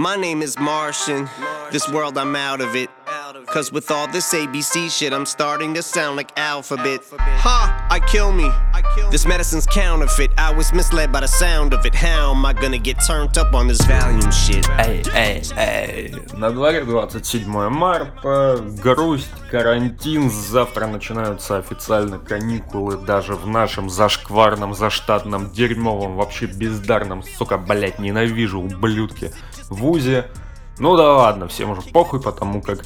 My name is Martian. This world, I'm out of it. Cause with all this ABC shit, I'm starting to sound like alphabet. Ha! I kill me. This medicine's counterfeit. I was misled by the sound of it. How am I gonna get turned up on this volume shit? Эй, эй, эй. На дворе 27 марта, грусть, карантин, завтра начинаются официально каникулы даже в нашем зашкварном, заштатном, дерьмовом, вообще бездарном, сука, блять, ненавижу, ублюдки, вузе. Ну да ладно, всем уже похуй, потому как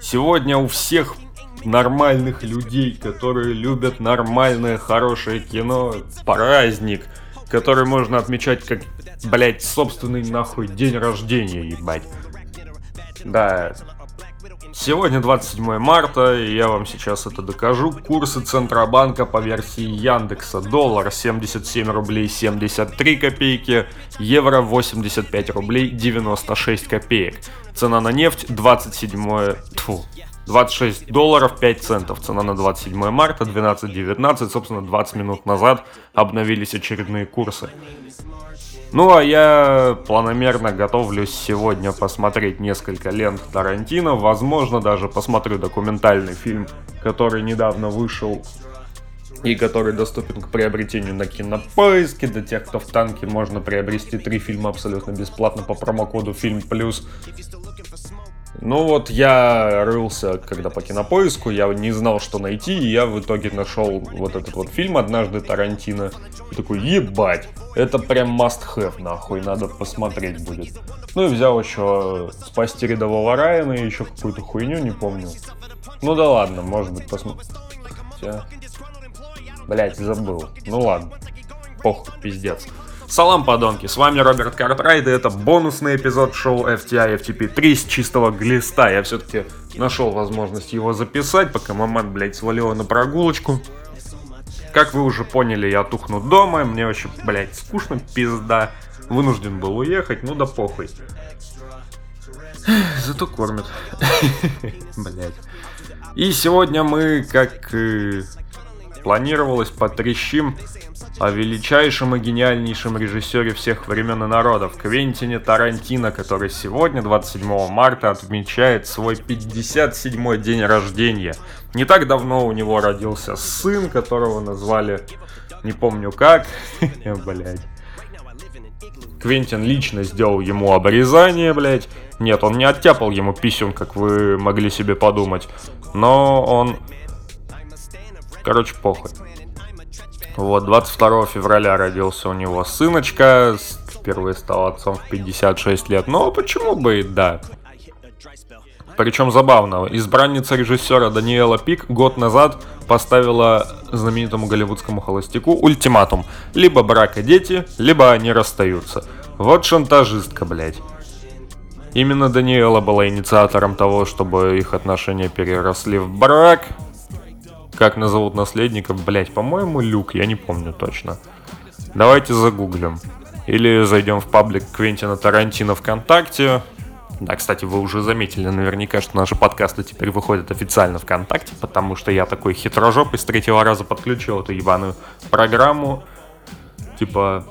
сегодня у всех нормальных людей, которые любят нормальное, хорошее кино, праздник, который можно отмечать как, блять, собственный нахуй день рождения, ебать. Да, Сегодня 27 марта, и я вам сейчас это докажу. Курсы Центробанка по версии Яндекса. Доллар 77 рублей 73 копейки, евро 85 рублей 96 копеек. Цена на нефть 27... Тьфу, 26 долларов 5 центов. Цена на 27 марта 12.19. Собственно, 20 минут назад обновились очередные курсы. Ну а я планомерно готовлюсь сегодня посмотреть несколько лент Тарантино. Возможно, даже посмотрю документальный фильм, который недавно вышел и который доступен к приобретению на кинопоиске. Для тех, кто в танке, можно приобрести три фильма абсолютно бесплатно по промокоду Фильм Плюс. Ну вот я рылся, когда по кинопоиску, я не знал, что найти, и я в итоге нашел вот этот вот фильм «Однажды Тарантино». И такой, ебать, это прям must have, нахуй, надо посмотреть будет. Ну и взял еще «Спасти рядового Райана» и еще какую-то хуйню, не помню. Ну да ладно, может быть посмотрим. Блять, забыл. Ну ладно. Похуй, пиздец. Салам, подонки, с вами Роберт Картрайд, и это бонусный эпизод шоу FTI FTP 3 с чистого глиста. Я все-таки нашел возможность его записать, пока маман, блядь, свалила на прогулочку. Как вы уже поняли, я тухну дома, мне вообще, блядь, скучно, пизда. Вынужден был уехать, ну да похуй. Зато кормят. Блять. И сегодня мы, как планировалось, потрещим о величайшем и гениальнейшем режиссере всех времен и народов, Квентине Тарантино, который сегодня, 27 марта, отмечает свой 57-й день рождения. Не так давно у него родился сын, которого назвали не помню как, блять. Квентин лично сделал ему обрезание, блять. Нет, он не оттяпал ему писюн, как вы могли себе подумать. Но он... Короче, похуй. Вот, 22 февраля родился у него сыночка, впервые стал отцом в 56 лет. Но почему бы и да. Причем забавно, избранница режиссера Даниэла Пик год назад поставила знаменитому голливудскому холостяку ультиматум. Либо брак и дети, либо они расстаются. Вот шантажистка, блядь. Именно Даниэла была инициатором того, чтобы их отношения переросли в брак, как назовут наследника, блять, по-моему, Люк, я не помню точно. Давайте загуглим. Или зайдем в паблик Квентина Тарантино ВКонтакте. Да, кстати, вы уже заметили наверняка, что наши подкасты теперь выходят официально ВКонтакте, потому что я такой хитрожопый с третьего раза подключил эту ебаную программу. Типа,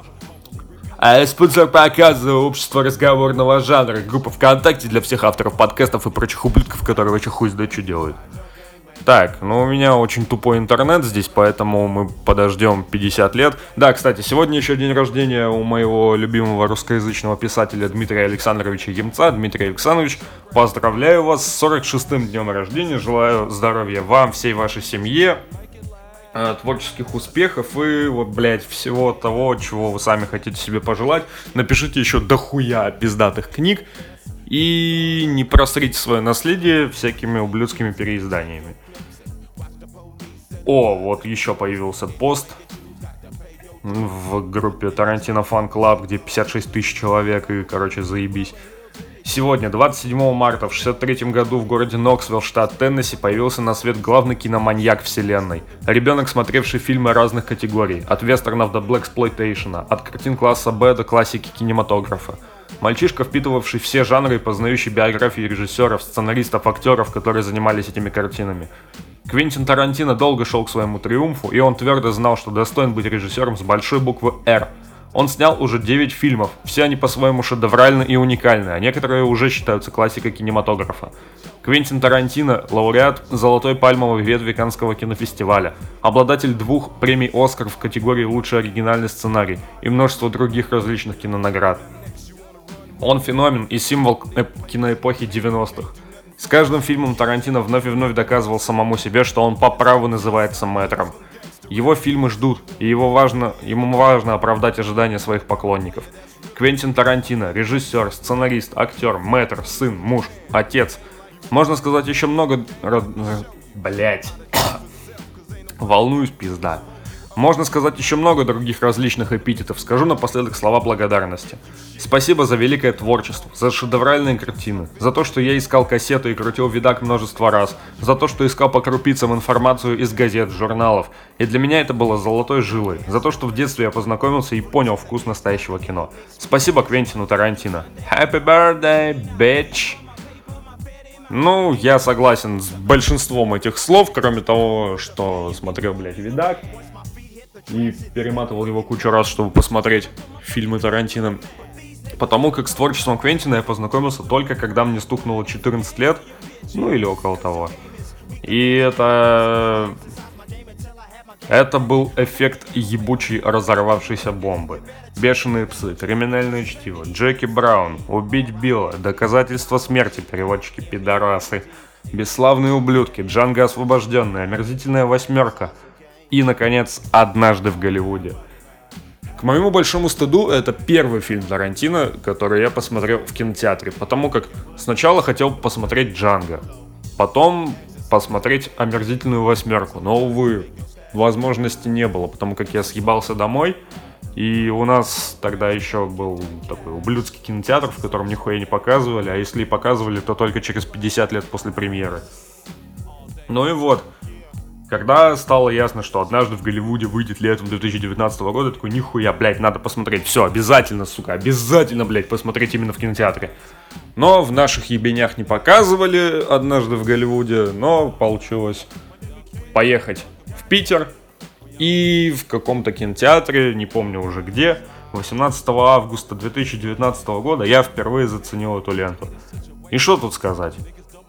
а спонсор показа общество разговорного жанра, группа ВКонтакте для всех авторов подкастов и прочих ублюдков, которые вообще хуй знает что делают. Так, ну у меня очень тупой интернет здесь, поэтому мы подождем 50 лет. Да, кстати, сегодня еще день рождения у моего любимого русскоязычного писателя Дмитрия Александровича Емца. Дмитрий Александрович, поздравляю вас с 46-м днем рождения, желаю здоровья вам, всей вашей семье, э, творческих успехов и вот, блядь, всего того, чего вы сами хотите себе пожелать. Напишите еще дохуя пиздатых книг и не просрите свое наследие всякими ублюдскими переизданиями. О, вот еще появился пост в группе Тарантино Fan Club, где 56 тысяч человек, и, короче, заебись. Сегодня, 27 марта, в 63 году в городе Ноксвилл, штат Теннесси, появился на свет главный киноманьяк вселенной. Ребенок, смотревший фильмы разных категорий, от вестернов до блэксплойтейшена, от картин класса Б до классики кинематографа. Мальчишка, впитывавший все жанры и познающий биографии режиссеров, сценаристов, актеров, которые занимались этими картинами. Квентин Тарантино долго шел к своему триумфу, и он твердо знал, что достоин быть режиссером с большой буквы «Р». Он снял уже 9 фильмов, все они по-своему шедевральны и уникальны, а некоторые уже считаются классикой кинематографа. Квентин Тарантино – лауреат «Золотой пальмовой ветви Канского кинофестиваля», обладатель двух премий «Оскар» в категории «Лучший оригинальный сценарий» и множество других различных кинонаград. Он феномен и символ киноэпохи 90-х. С каждым фильмом Тарантино вновь и вновь доказывал самому себе, что он по праву называется мэтром – его фильмы ждут, и его важно, ему важно оправдать ожидания своих поклонников. Квентин Тарантино, режиссер, сценарист, актер, мэтр, сын, муж, отец. Можно сказать еще много... Блять. Волнуюсь, пизда. Можно сказать еще много других различных эпитетов, скажу напоследок слова благодарности. Спасибо за великое творчество, за шедевральные картины, за то, что я искал кассету и крутил видак множество раз, за то, что искал по крупицам информацию из газет, журналов, и для меня это было золотой жилой, за то, что в детстве я познакомился и понял вкус настоящего кино. Спасибо Квентину Тарантино. Happy birthday, bitch! Ну, я согласен с большинством этих слов, кроме того, что смотрел, блядь, видак, и перематывал его кучу раз, чтобы посмотреть фильмы Тарантино. Потому как с творчеством Квентина я познакомился только когда мне стукнуло 14 лет, ну или около того. И это... Это был эффект ебучей разорвавшейся бомбы. Бешеные псы, криминальное чтиво, Джеки Браун, убить Билла, доказательства смерти, переводчики пидорасы, бесславные ублюдки, Джанго освобожденный, омерзительная восьмерка – и, наконец, «Однажды в Голливуде». К моему большому стыду, это первый фильм Тарантино, который я посмотрел в кинотеатре, потому как сначала хотел посмотреть «Джанго», потом посмотреть «Омерзительную восьмерку», но, увы, возможности не было, потому как я съебался домой, и у нас тогда еще был такой ублюдский кинотеатр, в котором нихуя не показывали, а если и показывали, то только через 50 лет после премьеры. Ну и вот, когда стало ясно, что однажды в Голливуде выйдет летом 2019 года, такой, нихуя, блядь, надо посмотреть. Все, обязательно, сука, обязательно, блядь, посмотреть именно в кинотеатре. Но в наших ебенях не показывали однажды в Голливуде, но получилось поехать в Питер и в каком-то кинотеатре, не помню уже где, 18 августа 2019 года я впервые заценил эту ленту. И что тут сказать?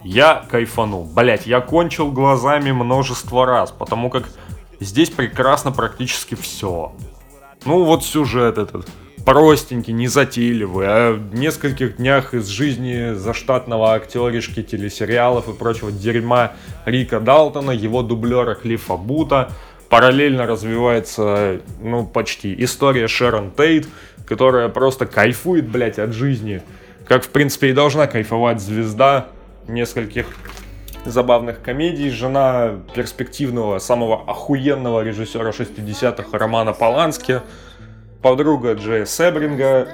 Я кайфанул. Блять, я кончил глазами множество раз, потому как здесь прекрасно практически все. Ну вот сюжет этот простенький, незатейливый, а в нескольких днях из жизни заштатного актеришки телесериалов и прочего дерьма Рика Далтона, его дублера Клиффа Бута, параллельно развивается, ну, почти история Шерон Тейт, которая просто кайфует, блять, от жизни. Как, в принципе, и должна кайфовать звезда, нескольких забавных комедий. Жена перспективного, самого охуенного режиссера 60-х Романа Полански. Подруга Джея Себринга.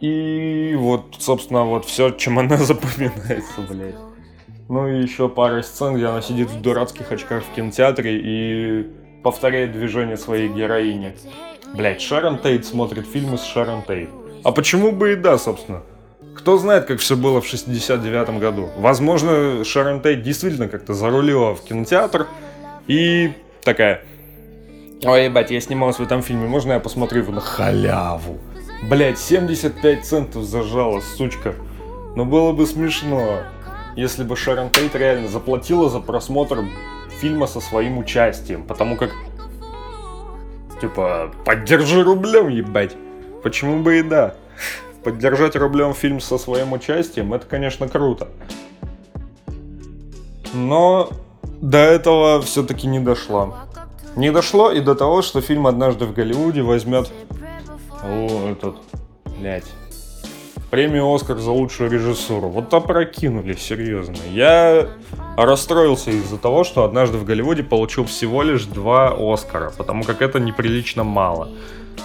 И вот, собственно, вот все, чем она запоминается, блядь. Ну и еще пара сцен, где она сидит в дурацких очках в кинотеатре и повторяет движение своей героини. Блять, Шерон Тейт смотрит фильмы с Шерон Тейт. А почему бы и да, собственно? Кто знает, как все было в 69 году. Возможно, Шарон Тейт действительно как-то зарулила в кинотеатр и такая... Ой, ебать, я снималась в этом фильме, можно я посмотрю его на халяву? Блять, 75 центов зажала, сучка. Но было бы смешно, если бы Шарон Тейт реально заплатила за просмотр фильма со своим участием. Потому как, типа, поддержи рублем, ебать. Почему бы и да поддержать рублем фильм со своим участием, это, конечно, круто. Но до этого все-таки не дошло. Не дошло и до того, что фильм «Однажды в Голливуде» возьмет... О, этот... Блять. Премию «Оскар» за лучшую режиссуру. Вот опрокинули, серьезно. Я расстроился из-за того, что «Однажды в Голливуде» получил всего лишь два «Оскара», потому как это неприлично мало.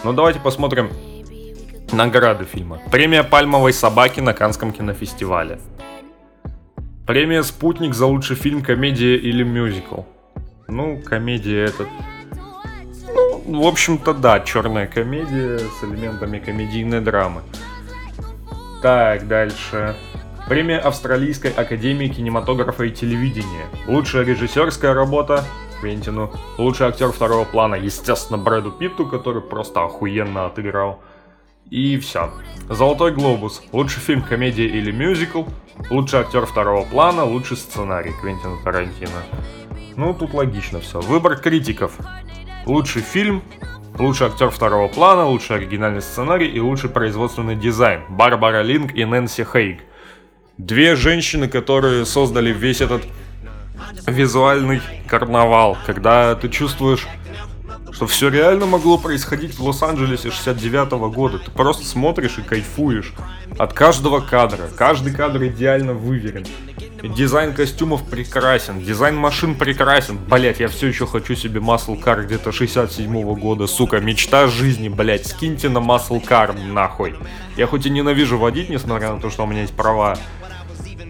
Но давайте посмотрим Награды фильма. Премия «Пальмовой собаки» на Канском кинофестивале. Премия «Спутник» за лучший фильм, комедия или мюзикл. Ну, комедия это... Ну, в общем-то, да, черная комедия с элементами комедийной драмы. Так, дальше. Премия Австралийской Академии кинематографа и телевидения. Лучшая режиссерская работа Квентину. Лучший актер второго плана, естественно, Брэду Питту, который просто охуенно отыграл. И все. Золотой глобус. Лучший фильм, комедия или мюзикл. Лучший актер второго плана, лучший сценарий Квентина Тарантино. Ну, тут логично все. Выбор критиков. Лучший фильм, лучший актер второго плана, лучший оригинальный сценарий и лучший производственный дизайн. Барбара Линк и Нэнси Хейг. Две женщины, которые создали весь этот визуальный карнавал, когда ты чувствуешь, что все реально могло происходить в Лос-Анджелесе 69 -го года. Ты просто смотришь и кайфуешь от каждого кадра. Каждый кадр идеально выверен. Дизайн костюмов прекрасен, дизайн машин прекрасен. Блять, я все еще хочу себе Muscle Car где-то 67 -го года, сука, мечта жизни, блять, скиньте на Muscle Car нахуй. Я хоть и ненавижу водить, несмотря на то, что у меня есть права,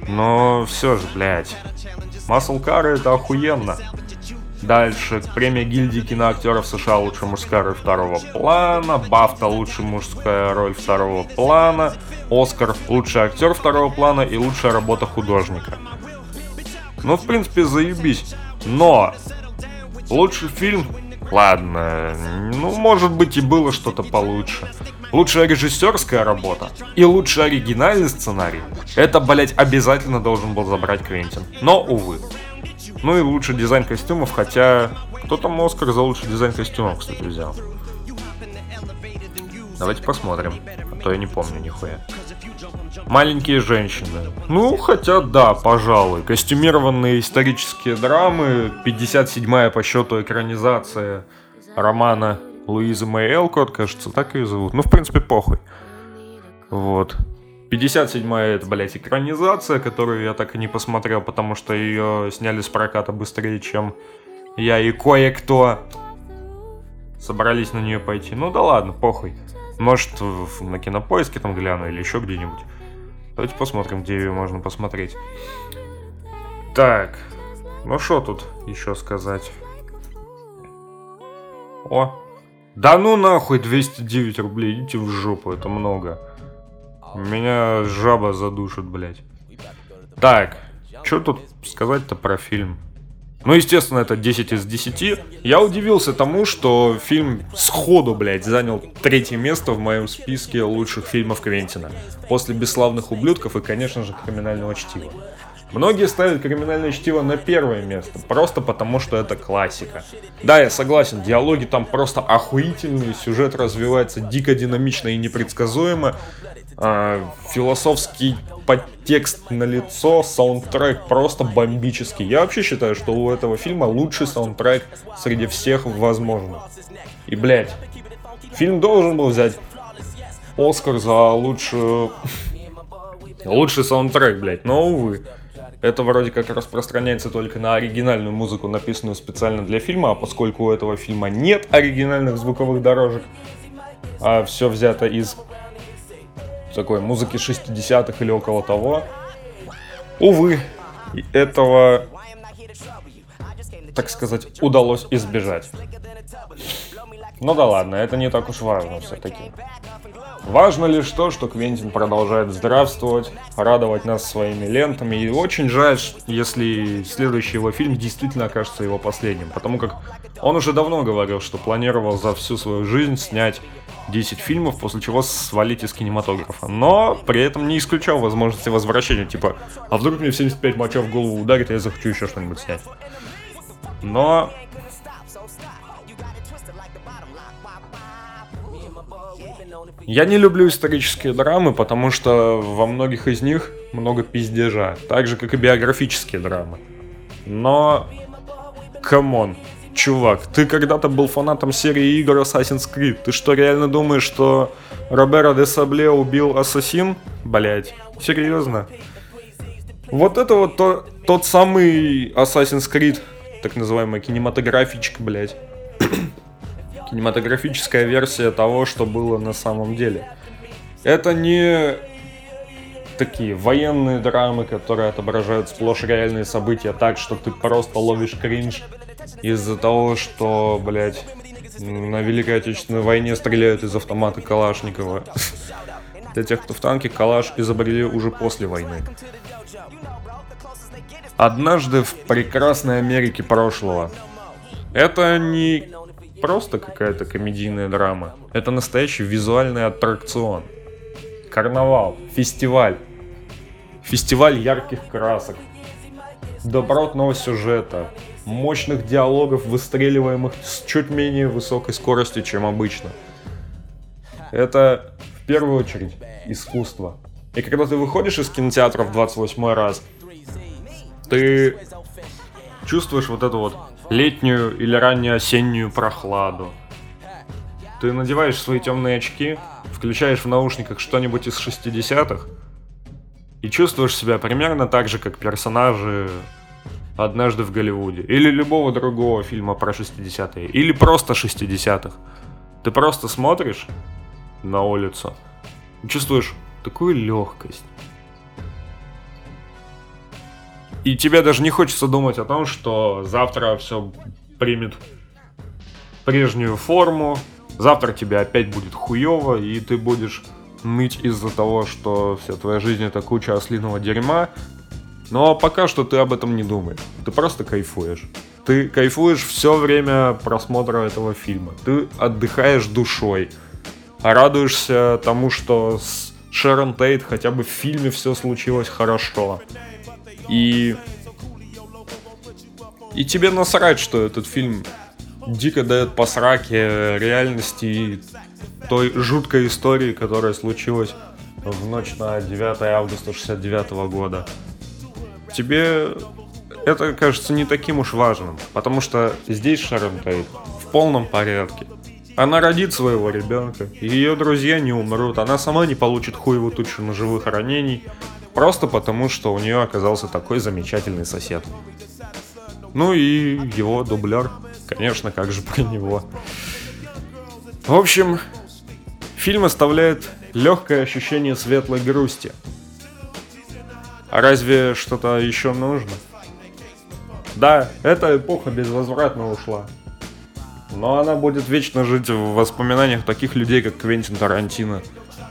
но все же, блять. Car это охуенно. Дальше, премия гильдии киноактеров США «Лучшая мужская роль второго плана», Бафта «Лучшая мужская роль второго плана», Оскар «Лучший актер второго плана» и «Лучшая работа художника». Ну, в принципе, заебись. Но лучший фильм, ладно, ну, может быть и было что-то получше. Лучшая режиссерская работа и лучший оригинальный сценарий. Это, блять, обязательно должен был забрать Квентин. Но, увы. Ну и лучший дизайн костюмов, хотя... Кто там Оскар за лучший дизайн костюмов, кстати, взял? Давайте посмотрим. А то я не помню нихуя. Маленькие женщины. Ну, хотя да, пожалуй. Костюмированные исторические драмы. 57-я по счету экранизация романа Луизы Мэй Элкот, кажется, так ее зовут. Ну, в принципе, похуй. Вот. 57-я это, блядь, экранизация, которую я так и не посмотрел, потому что ее сняли с проката быстрее, чем я и кое-кто собрались на нее пойти. Ну да ладно, похуй. Может, на кинопоиске там гляну или еще где-нибудь. Давайте посмотрим, где ее можно посмотреть. Так, ну что тут еще сказать? О, да ну нахуй 209 рублей, идите в жопу, это много. Меня жаба задушит, блядь. Так, что тут сказать-то про фильм? Ну, естественно, это 10 из 10. Я удивился тому, что фильм сходу, блядь, занял третье место в моем списке лучших фильмов Квентина. После «Бесславных ублюдков» и, конечно же, «Криминального чтива». Многие ставят криминальное чтиво на первое место, просто потому что это классика. Да, я согласен, диалоги там просто охуительные, сюжет развивается дико динамично и непредсказуемо, а, философский подтекст на лицо, саундтрек просто бомбический. Я вообще считаю, что у этого фильма лучший саундтрек среди всех возможных. И, блядь, фильм должен был взять Оскар за лучшую... лучший саундтрек, блядь, но, увы. Это вроде как распространяется только на оригинальную музыку, написанную специально для фильма, а поскольку у этого фильма нет оригинальных звуковых дорожек, а все взято из такой музыки 60-х или около того, увы, этого, так сказать, удалось избежать. Ну да ладно, это не так уж важно все-таки. Важно лишь то, что Квентин продолжает здравствовать, радовать нас своими лентами. И очень жаль, если следующий его фильм действительно окажется его последним. Потому как он уже давно говорил, что планировал за всю свою жизнь снять 10 фильмов, после чего свалить из кинематографа. Но при этом не исключал возможности возвращения. Типа, а вдруг мне в 75 моча в голову ударит, и я захочу еще что-нибудь снять. Но Я не люблю исторические драмы, потому что во многих из них много пиздежа, так же, как и биографические драмы. Но, come on, чувак, ты когда-то был фанатом серии игр Assassin's Creed. Ты что, реально думаешь, что Робера де Сабле убил Ассасин? Блять, серьезно? Вот это вот то, тот самый Assassin's Creed, так называемая кинематографичка, блять кинематографическая версия того, что было на самом деле. Это не такие военные драмы, которые отображают сплошь реальные события так, что ты просто ловишь кринж из-за того, что, блядь, на Великой Отечественной войне стреляют из автомата Калашникова. Для тех, кто в танке, Калаш изобрели уже после войны. Однажды в прекрасной Америке прошлого Это не просто какая-то комедийная драма. Это настоящий визуальный аттракцион. Карнавал, фестиваль. Фестиваль ярких красок, добротного сюжета, мощных диалогов, выстреливаемых с чуть менее высокой скоростью, чем обычно. Это в первую очередь искусство. И когда ты выходишь из кинотеатра в 28 раз, ты чувствуешь вот эту вот летнюю или раннюю осеннюю прохладу. Ты надеваешь свои темные очки, включаешь в наушниках что-нибудь из 60-х и чувствуешь себя примерно так же, как персонажи «Однажды в Голливуде» или любого другого фильма про 60-е, или просто 60-х. Ты просто смотришь на улицу чувствуешь такую легкость. И тебе даже не хочется думать о том, что завтра все примет прежнюю форму, завтра тебе опять будет хуево, и ты будешь ныть из-за того, что вся твоя жизнь это куча ослиного дерьма. Но пока что ты об этом не думаешь. Ты просто кайфуешь. Ты кайфуешь все время просмотра этого фильма. Ты отдыхаешь душой. Радуешься тому, что с Шерон Тейт хотя бы в фильме все случилось хорошо. И... И тебе насрать, что этот фильм дико дает по сраке реальности и той жуткой истории, которая случилась в ночь на 9 августа 69 года. Тебе это кажется не таким уж важным, потому что здесь Шарон Тейт в полном порядке. Она родит своего ребенка, ее друзья не умрут, она сама не получит хуеву тучу ножевых ранений, просто потому что у нее оказался такой замечательный сосед. Ну и его дублер, конечно, как же про него. В общем, фильм оставляет легкое ощущение светлой грусти. А разве что-то еще нужно? Да, эта эпоха безвозвратно ушла. Но она будет вечно жить в воспоминаниях таких людей, как Квентин Тарантино.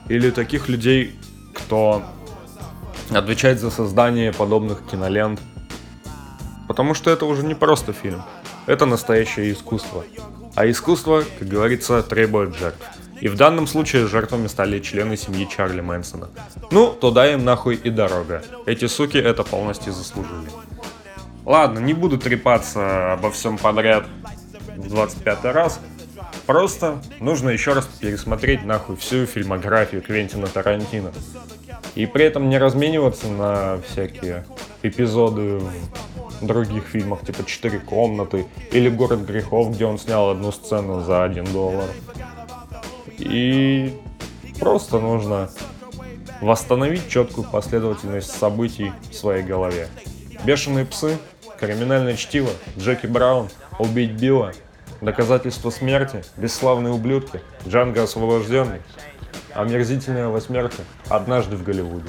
Или таких людей, кто отвечает за создание подобных кинолент. Потому что это уже не просто фильм. Это настоящее искусство. А искусство, как говорится, требует жертв. И в данном случае жертвами стали члены семьи Чарли Мэнсона. Ну, туда им нахуй и дорога. Эти суки это полностью заслужили. Ладно, не буду трепаться обо всем подряд в 25 раз. Просто нужно еще раз пересмотреть нахуй всю фильмографию Квентина Тарантино. И при этом не размениваться на всякие эпизоды в других фильмах, типа «Четыре комнаты» или «Город грехов», где он снял одну сцену за один доллар. И просто нужно восстановить четкую последовательность событий в своей голове. «Бешеные псы», «Криминальное чтиво», «Джеки Браун», «Убить Билла», Доказательство смерти, бесславные ублюдки, Джанго освобожденный, омерзительная восьмерка, однажды в Голливуде.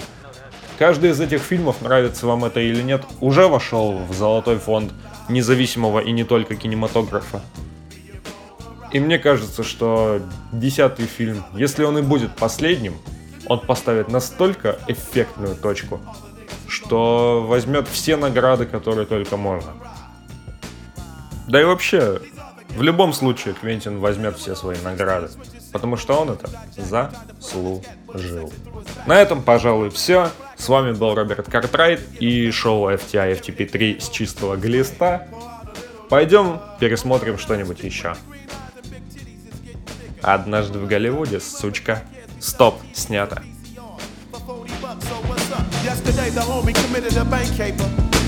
Каждый из этих фильмов, нравится вам это или нет, уже вошел в золотой фонд независимого и не только кинематографа. И мне кажется, что десятый фильм, если он и будет последним, он поставит настолько эффектную точку, что возьмет все награды, которые только можно. Да и вообще, в любом случае Квентин возьмет все свои награды, потому что он это заслужил. На этом, пожалуй, все. С вами был Роберт Картрайт и шоу FTI FTP3 с чистого глиста. Пойдем пересмотрим что-нибудь еще. Однажды в Голливуде, сучка. Стоп, снято. Yesterday the homie committed a bank caper.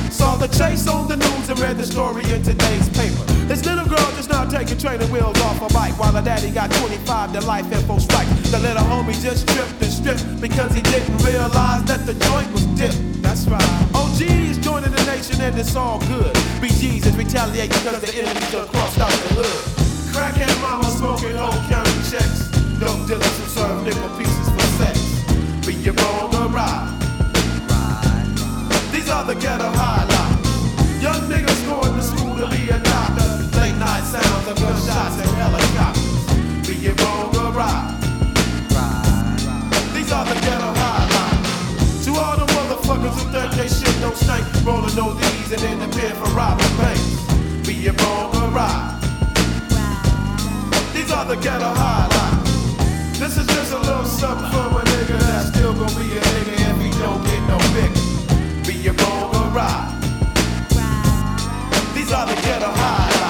Saw the chase on the news and read the story in today's paper. This little girl just now taking training wheels off a bike while her daddy got 25 to life info strike. The little homie just tripped and stripped because he didn't realize that the joint was dipped. That's right. OG is joining the nation and it's all good. BG's is retaliating because the enemy just crossed out the hood. Crackhead mama smoking old county checks. Dope dealers who serve nickel pieces for sex. Be you wrong or right. These are the ghetto highlights. Young niggas going to school to be a doctor. Late night sounds of gunshots and helicopters. Be it wrong or right. These are the ghetto highlights. To all the motherfuckers who think they shit don't stink, rolling these and then appear for robbing the ghetto highlight. This is just a little something for a nigga that's still gonna be a nigga if he don't get no bigger. Be your or right. These are the ghetto highlights.